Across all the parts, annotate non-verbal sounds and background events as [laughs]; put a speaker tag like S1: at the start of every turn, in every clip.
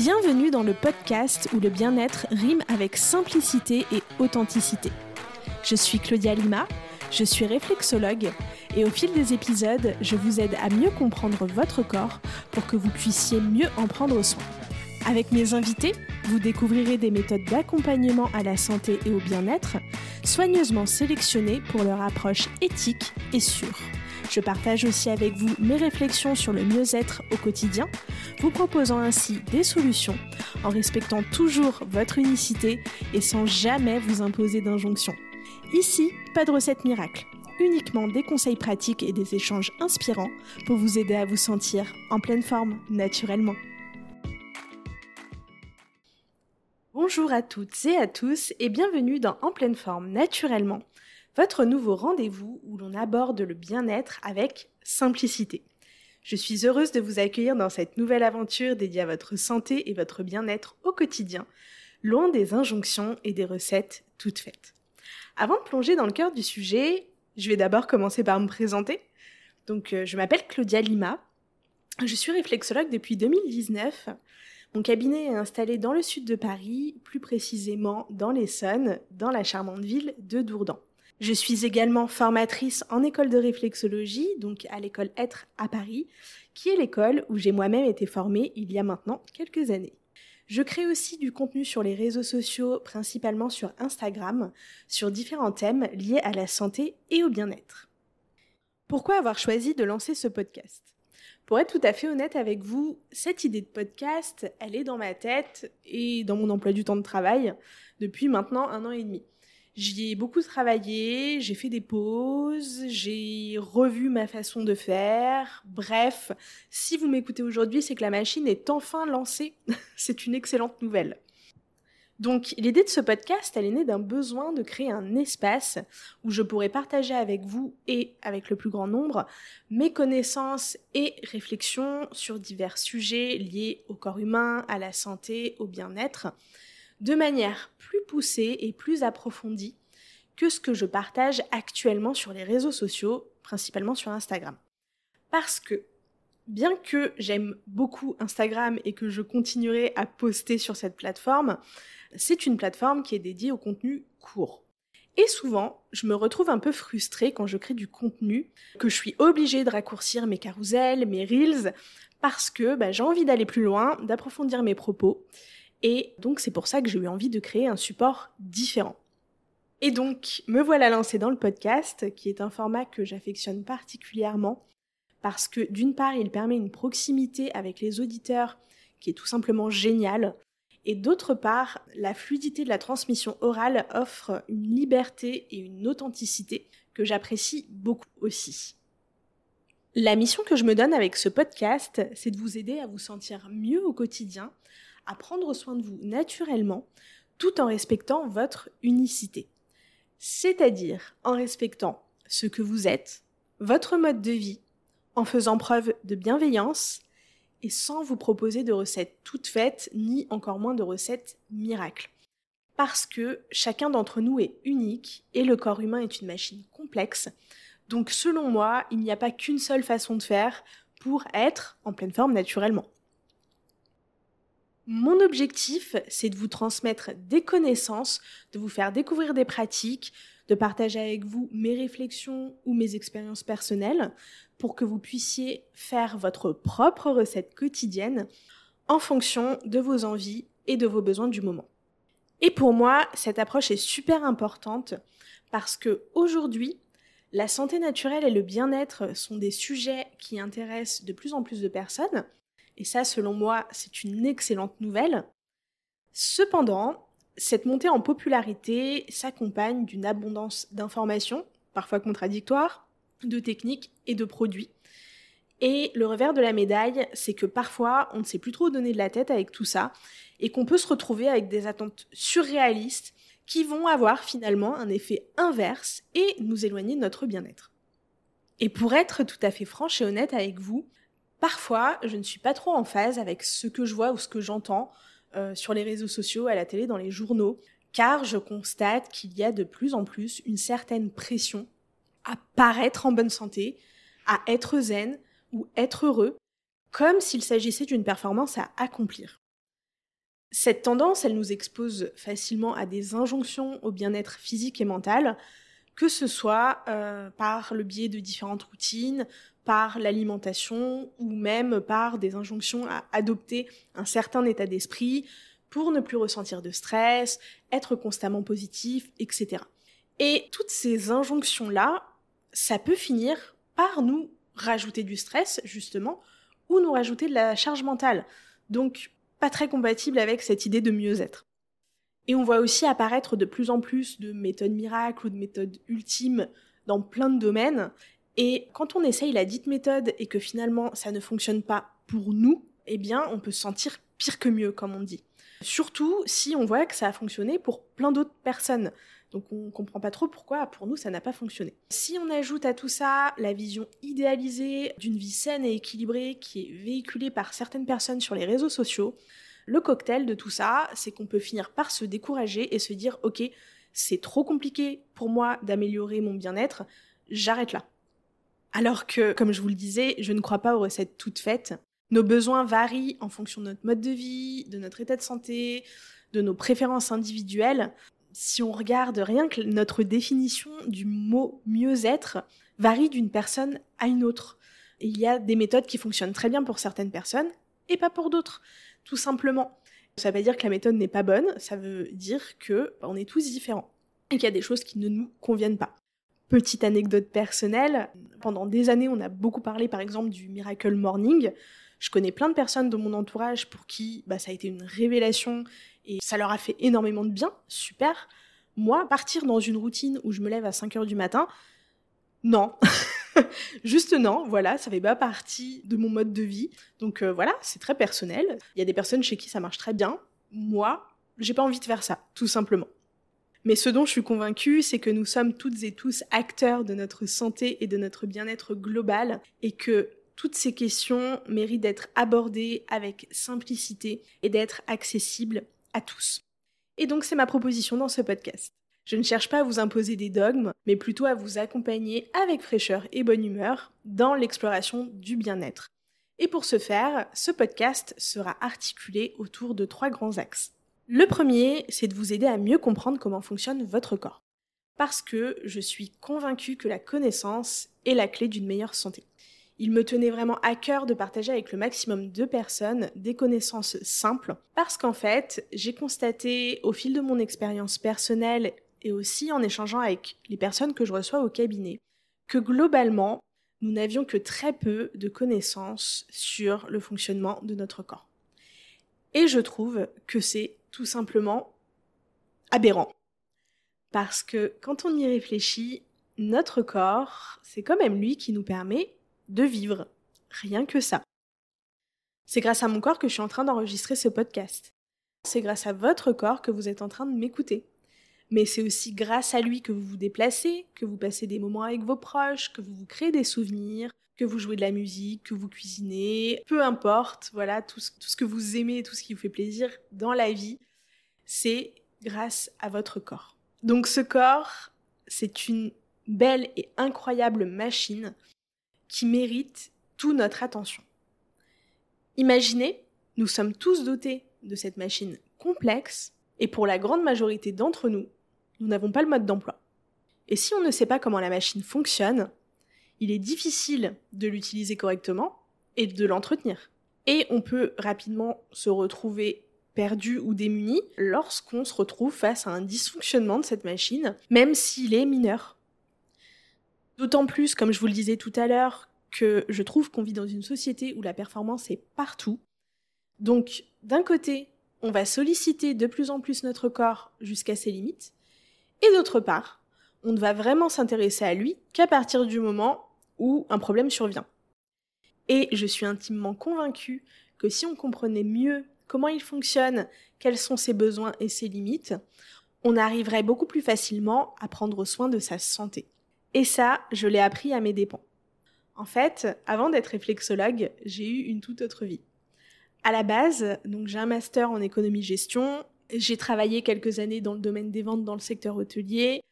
S1: Bienvenue dans le podcast où le bien-être rime avec simplicité et authenticité. Je suis Claudia Lima, je suis réflexologue et au fil des épisodes, je vous aide à mieux comprendre votre corps pour que vous puissiez mieux en prendre soin. Avec mes invités, vous découvrirez des méthodes d'accompagnement à la santé et au bien-être, soigneusement sélectionnées pour leur approche éthique et sûre. Je partage aussi avec vous mes réflexions sur le mieux-être au quotidien, vous proposant ainsi des solutions en respectant toujours votre unicité et sans jamais vous imposer d'injonctions. Ici, pas de recette miracle, uniquement des conseils pratiques et des échanges inspirants pour vous aider à vous sentir en pleine forme naturellement. Bonjour à toutes et à tous et bienvenue dans En pleine forme naturellement, votre nouveau rendez-vous où l'on aborde le bien-être avec simplicité. Je suis heureuse de vous accueillir dans cette nouvelle aventure dédiée à votre santé et votre bien-être au quotidien, loin des injonctions et des recettes toutes faites. Avant de plonger dans le cœur du sujet, je vais d'abord commencer par me présenter. Donc, euh, je m'appelle Claudia Lima. Je suis réflexologue depuis 2019. Mon cabinet est installé dans le sud de Paris, plus précisément dans l'Essonne, dans la charmante ville de Dourdan. Je suis également formatrice en école de réflexologie, donc à l'école Être à Paris, qui est l'école où j'ai moi-même été formée il y a maintenant quelques années. Je crée aussi du contenu sur les réseaux sociaux, principalement sur Instagram, sur différents thèmes liés à la santé et au bien-être. Pourquoi avoir choisi de lancer ce podcast? Pour être tout à fait honnête avec vous, cette idée de podcast, elle est dans ma tête et dans mon emploi du temps de travail depuis maintenant un an et demi. J'y ai beaucoup travaillé, j'ai fait des pauses, j'ai revu ma façon de faire. Bref, si vous m'écoutez aujourd'hui, c'est que la machine est enfin lancée. [laughs] c'est une excellente nouvelle. Donc l'idée de ce podcast, elle est née d'un besoin de créer un espace où je pourrais partager avec vous et avec le plus grand nombre mes connaissances et réflexions sur divers sujets liés au corps humain, à la santé, au bien-être de manière plus poussée et plus approfondie que ce que je partage actuellement sur les réseaux sociaux, principalement sur Instagram. Parce que, bien que j'aime beaucoup Instagram et que je continuerai à poster sur cette plateforme, c'est une plateforme qui est dédiée au contenu court. Et souvent, je me retrouve un peu frustrée quand je crée du contenu, que je suis obligée de raccourcir mes carousels, mes reels, parce que bah, j'ai envie d'aller plus loin, d'approfondir mes propos. Et donc c'est pour ça que j'ai eu envie de créer un support différent. Et donc me voilà lancée dans le podcast, qui est un format que j'affectionne particulièrement, parce que d'une part il permet une proximité avec les auditeurs qui est tout simplement géniale, et d'autre part la fluidité de la transmission orale offre une liberté et une authenticité que j'apprécie beaucoup aussi. La mission que je me donne avec ce podcast, c'est de vous aider à vous sentir mieux au quotidien, à prendre soin de vous naturellement tout en respectant votre unicité. C'est-à-dire en respectant ce que vous êtes, votre mode de vie, en faisant preuve de bienveillance et sans vous proposer de recettes toutes faites, ni encore moins de recettes miracles. Parce que chacun d'entre nous est unique et le corps humain est une machine complexe. Donc selon moi, il n'y a pas qu'une seule façon de faire pour être en pleine forme naturellement. Mon objectif, c'est de vous transmettre des connaissances, de vous faire découvrir des pratiques, de partager avec vous mes réflexions ou mes expériences personnelles pour que vous puissiez faire votre propre recette quotidienne en fonction de vos envies et de vos besoins du moment. Et pour moi, cette approche est super importante parce que aujourd'hui, la santé naturelle et le bien-être sont des sujets qui intéressent de plus en plus de personnes et ça, selon moi, c'est une excellente nouvelle. Cependant, cette montée en popularité s'accompagne d'une abondance d'informations, parfois contradictoires, de techniques et de produits. Et le revers de la médaille, c'est que parfois, on ne sait plus trop donner de la tête avec tout ça, et qu'on peut se retrouver avec des attentes surréalistes qui vont avoir finalement un effet inverse et nous éloigner de notre bien-être. Et pour être tout à fait franche et honnête avec vous, Parfois, je ne suis pas trop en phase avec ce que je vois ou ce que j'entends euh, sur les réseaux sociaux, à la télé, dans les journaux, car je constate qu'il y a de plus en plus une certaine pression à paraître en bonne santé, à être zen ou être heureux, comme s'il s'agissait d'une performance à accomplir. Cette tendance, elle nous expose facilement à des injonctions au bien-être physique et mental, que ce soit euh, par le biais de différentes routines, par l'alimentation ou même par des injonctions à adopter un certain état d'esprit pour ne plus ressentir de stress, être constamment positif, etc. Et toutes ces injonctions-là, ça peut finir par nous rajouter du stress, justement, ou nous rajouter de la charge mentale. Donc, pas très compatible avec cette idée de mieux-être. Et on voit aussi apparaître de plus en plus de méthodes miracles ou de méthodes ultimes dans plein de domaines. Et quand on essaye la dite méthode et que finalement ça ne fonctionne pas pour nous, eh bien on peut se sentir pire que mieux, comme on dit. Surtout si on voit que ça a fonctionné pour plein d'autres personnes. Donc on comprend pas trop pourquoi pour nous ça n'a pas fonctionné. Si on ajoute à tout ça la vision idéalisée d'une vie saine et équilibrée qui est véhiculée par certaines personnes sur les réseaux sociaux, le cocktail de tout ça, c'est qu'on peut finir par se décourager et se dire OK, c'est trop compliqué pour moi d'améliorer mon bien-être, j'arrête là. Alors que, comme je vous le disais, je ne crois pas aux recettes toutes faites. Nos besoins varient en fonction de notre mode de vie, de notre état de santé, de nos préférences individuelles si on regarde rien que notre définition du mot mieux-être varie d'une personne à une autre. il y a des méthodes qui fonctionnent très bien pour certaines personnes et pas pour d'autres, tout simplement. Ça veut dire que la méthode n'est pas bonne, ça veut dire que bah, on est tous différents et qu'il y a des choses qui ne nous conviennent pas. Petite anecdote personnelle, pendant des années, on a beaucoup parlé par exemple du Miracle Morning. Je connais plein de personnes de mon entourage pour qui bah, ça a été une révélation et ça leur a fait énormément de bien, super. Moi, partir dans une routine où je me lève à 5 heures du matin, non. [laughs] Juste non, voilà, ça fait pas partie de mon mode de vie. Donc euh, voilà, c'est très personnel. Il y a des personnes chez qui ça marche très bien. Moi, j'ai pas envie de faire ça, tout simplement. Mais ce dont je suis convaincue, c'est que nous sommes toutes et tous acteurs de notre santé et de notre bien-être global et que toutes ces questions méritent d'être abordées avec simplicité et d'être accessibles à tous. Et donc c'est ma proposition dans ce podcast. Je ne cherche pas à vous imposer des dogmes, mais plutôt à vous accompagner avec fraîcheur et bonne humeur dans l'exploration du bien-être. Et pour ce faire, ce podcast sera articulé autour de trois grands axes. Le premier, c'est de vous aider à mieux comprendre comment fonctionne votre corps. Parce que je suis convaincue que la connaissance est la clé d'une meilleure santé. Il me tenait vraiment à cœur de partager avec le maximum de personnes des connaissances simples parce qu'en fait, j'ai constaté au fil de mon expérience personnelle et aussi en échangeant avec les personnes que je reçois au cabinet que globalement, nous n'avions que très peu de connaissances sur le fonctionnement de notre corps. Et je trouve que c'est tout simplement aberrant. Parce que quand on y réfléchit, notre corps, c'est quand même lui qui nous permet de vivre. Rien que ça. C'est grâce à mon corps que je suis en train d'enregistrer ce podcast. C'est grâce à votre corps que vous êtes en train de m'écouter. Mais c'est aussi grâce à lui que vous vous déplacez, que vous passez des moments avec vos proches, que vous vous créez des souvenirs, que vous jouez de la musique, que vous cuisinez, peu importe, voilà, tout ce, tout ce que vous aimez, tout ce qui vous fait plaisir dans la vie, c'est grâce à votre corps. Donc ce corps, c'est une belle et incroyable machine qui mérite toute notre attention. Imaginez, nous sommes tous dotés de cette machine complexe et pour la grande majorité d'entre nous, nous n'avons pas le mode d'emploi. Et si on ne sait pas comment la machine fonctionne, il est difficile de l'utiliser correctement et de l'entretenir. Et on peut rapidement se retrouver perdu ou démuni lorsqu'on se retrouve face à un dysfonctionnement de cette machine, même s'il est mineur. D'autant plus, comme je vous le disais tout à l'heure, que je trouve qu'on vit dans une société où la performance est partout. Donc, d'un côté, on va solliciter de plus en plus notre corps jusqu'à ses limites, et d'autre part, on ne va vraiment s'intéresser à lui qu'à partir du moment où un problème survient. Et je suis intimement convaincue que si on comprenait mieux comment il fonctionne, quels sont ses besoins et ses limites, on arriverait beaucoup plus facilement à prendre soin de sa santé. Et ça, je l'ai appris à mes dépens. En fait, avant d'être réflexologue, j'ai eu une toute autre vie. À la base, donc j'ai un master en économie-gestion, j'ai travaillé quelques années dans le domaine des ventes dans le secteur hôtelier.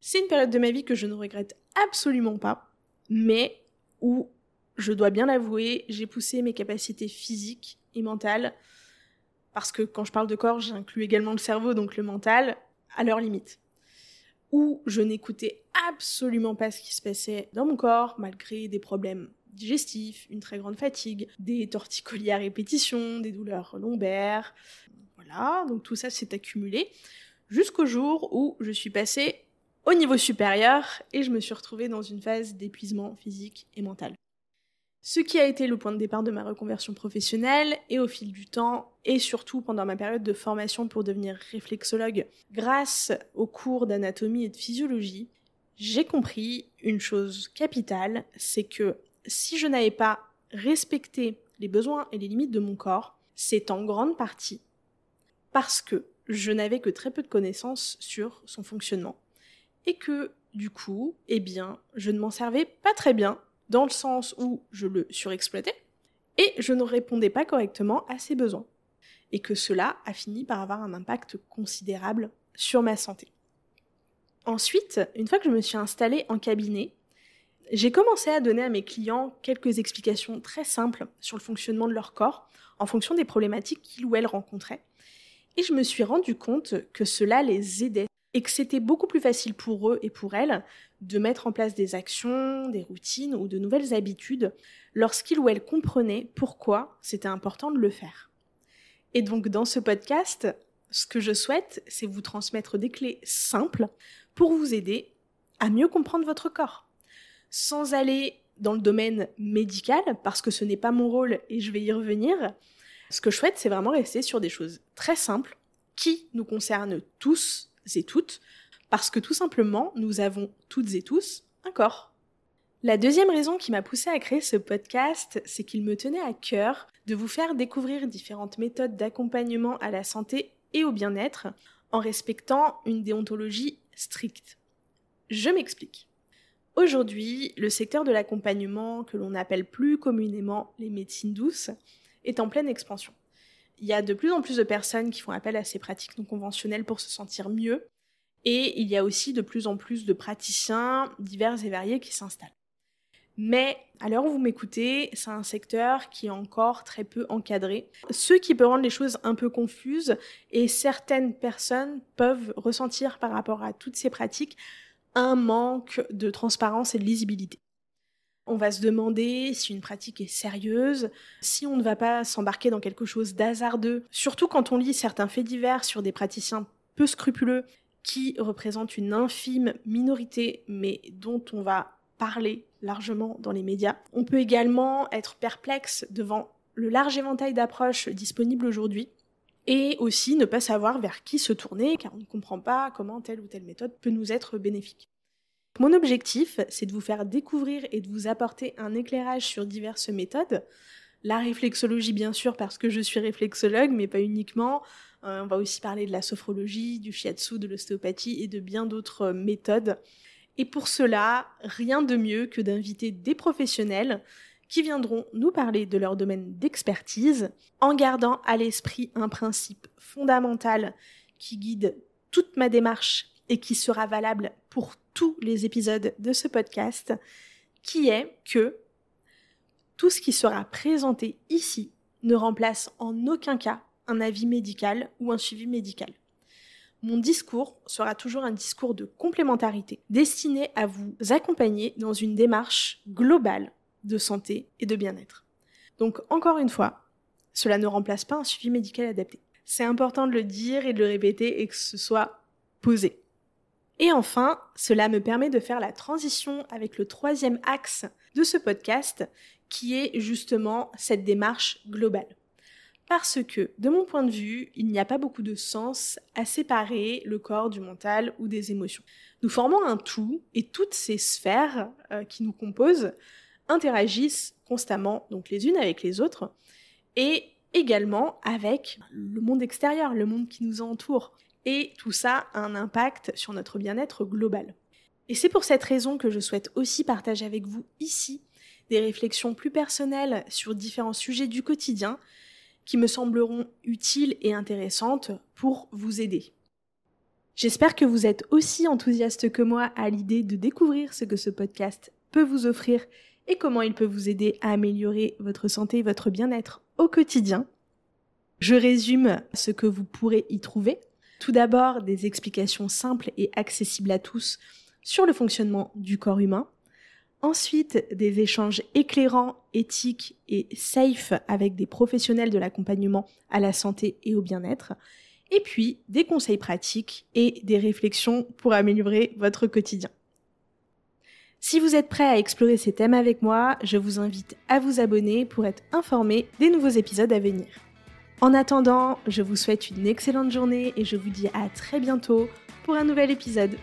S1: C'est une période de ma vie que je ne regrette absolument pas, mais où, je dois bien l'avouer, j'ai poussé mes capacités physiques et mentales parce que quand je parle de corps, j'inclus également le cerveau, donc le mental, à leur limite. Où je n'écoutais absolument pas ce qui se passait dans mon corps, malgré des problèmes digestifs, une très grande fatigue, des torticolis à répétition, des douleurs lombaires. Voilà, donc tout ça s'est accumulé jusqu'au jour où je suis passée au niveau supérieur et je me suis retrouvée dans une phase d'épuisement physique et mental. Ce qui a été le point de départ de ma reconversion professionnelle et au fil du temps et surtout pendant ma période de formation pour devenir réflexologue. Grâce aux cours d'anatomie et de physiologie, j'ai compris une chose capitale, c'est que si je n'avais pas respecté les besoins et les limites de mon corps, c'est en grande partie parce que je n'avais que très peu de connaissances sur son fonctionnement. Et que du coup, eh bien, je ne m'en servais pas très bien dans le sens où je le surexploitais, et je ne répondais pas correctement à ses besoins. Et que cela a fini par avoir un impact considérable sur ma santé. Ensuite, une fois que je me suis installée en cabinet, j'ai commencé à donner à mes clients quelques explications très simples sur le fonctionnement de leur corps en fonction des problématiques qu'ils ou elles rencontraient. Et je me suis rendu compte que cela les aidait et que c'était beaucoup plus facile pour eux et pour elles de mettre en place des actions, des routines ou de nouvelles habitudes lorsqu'ils ou elles comprenaient pourquoi c'était important de le faire. Et donc dans ce podcast, ce que je souhaite, c'est vous transmettre des clés simples pour vous aider à mieux comprendre votre corps, sans aller dans le domaine médical, parce que ce n'est pas mon rôle et je vais y revenir. Ce que je souhaite, c'est vraiment rester sur des choses très simples qui nous concernent tous et toutes, parce que tout simplement, nous avons toutes et tous un corps. La deuxième raison qui m'a poussé à créer ce podcast, c'est qu'il me tenait à cœur de vous faire découvrir différentes méthodes d'accompagnement à la santé et au bien-être en respectant une déontologie stricte. Je m'explique. Aujourd'hui, le secteur de l'accompagnement, que l'on appelle plus communément les médecines douces, est en pleine expansion il y a de plus en plus de personnes qui font appel à ces pratiques non conventionnelles pour se sentir mieux. Et il y a aussi de plus en plus de praticiens divers et variés qui s'installent. Mais à l'heure où vous m'écoutez, c'est un secteur qui est encore très peu encadré, ce qui peut rendre les choses un peu confuses et certaines personnes peuvent ressentir par rapport à toutes ces pratiques un manque de transparence et de lisibilité. On va se demander si une pratique est sérieuse, si on ne va pas s'embarquer dans quelque chose d'hasardeux, surtout quand on lit certains faits divers sur des praticiens peu scrupuleux qui représentent une infime minorité mais dont on va parler largement dans les médias. On peut également être perplexe devant le large éventail d'approches disponibles aujourd'hui et aussi ne pas savoir vers qui se tourner car on ne comprend pas comment telle ou telle méthode peut nous être bénéfique. Mon objectif, c'est de vous faire découvrir et de vous apporter un éclairage sur diverses méthodes. La réflexologie, bien sûr, parce que je suis réflexologue, mais pas uniquement. Euh, on va aussi parler de la sophrologie, du shiatsu, de l'ostéopathie et de bien d'autres méthodes. Et pour cela, rien de mieux que d'inviter des professionnels qui viendront nous parler de leur domaine d'expertise en gardant à l'esprit un principe fondamental qui guide toute ma démarche et qui sera valable pour tous les épisodes de ce podcast, qui est que tout ce qui sera présenté ici ne remplace en aucun cas un avis médical ou un suivi médical. Mon discours sera toujours un discours de complémentarité, destiné à vous accompagner dans une démarche globale de santé et de bien-être. Donc encore une fois, cela ne remplace pas un suivi médical adapté. C'est important de le dire et de le répéter et que ce soit posé. Et enfin, cela me permet de faire la transition avec le troisième axe de ce podcast, qui est justement cette démarche globale. Parce que, de mon point de vue, il n'y a pas beaucoup de sens à séparer le corps du mental ou des émotions. Nous formons un tout et toutes ces sphères euh, qui nous composent interagissent constamment, donc les unes avec les autres, et également avec le monde extérieur, le monde qui nous entoure. Et tout ça a un impact sur notre bien-être global. Et c'est pour cette raison que je souhaite aussi partager avec vous ici des réflexions plus personnelles sur différents sujets du quotidien qui me sembleront utiles et intéressantes pour vous aider. J'espère que vous êtes aussi enthousiaste que moi à l'idée de découvrir ce que ce podcast peut vous offrir et comment il peut vous aider à améliorer votre santé et votre bien-être au quotidien. Je résume ce que vous pourrez y trouver. Tout d'abord, des explications simples et accessibles à tous sur le fonctionnement du corps humain. Ensuite, des échanges éclairants, éthiques et safe avec des professionnels de l'accompagnement à la santé et au bien-être. Et puis, des conseils pratiques et des réflexions pour améliorer votre quotidien. Si vous êtes prêt à explorer ces thèmes avec moi, je vous invite à vous abonner pour être informé des nouveaux épisodes à venir. En attendant, je vous souhaite une excellente journée et je vous dis à très bientôt pour un nouvel épisode.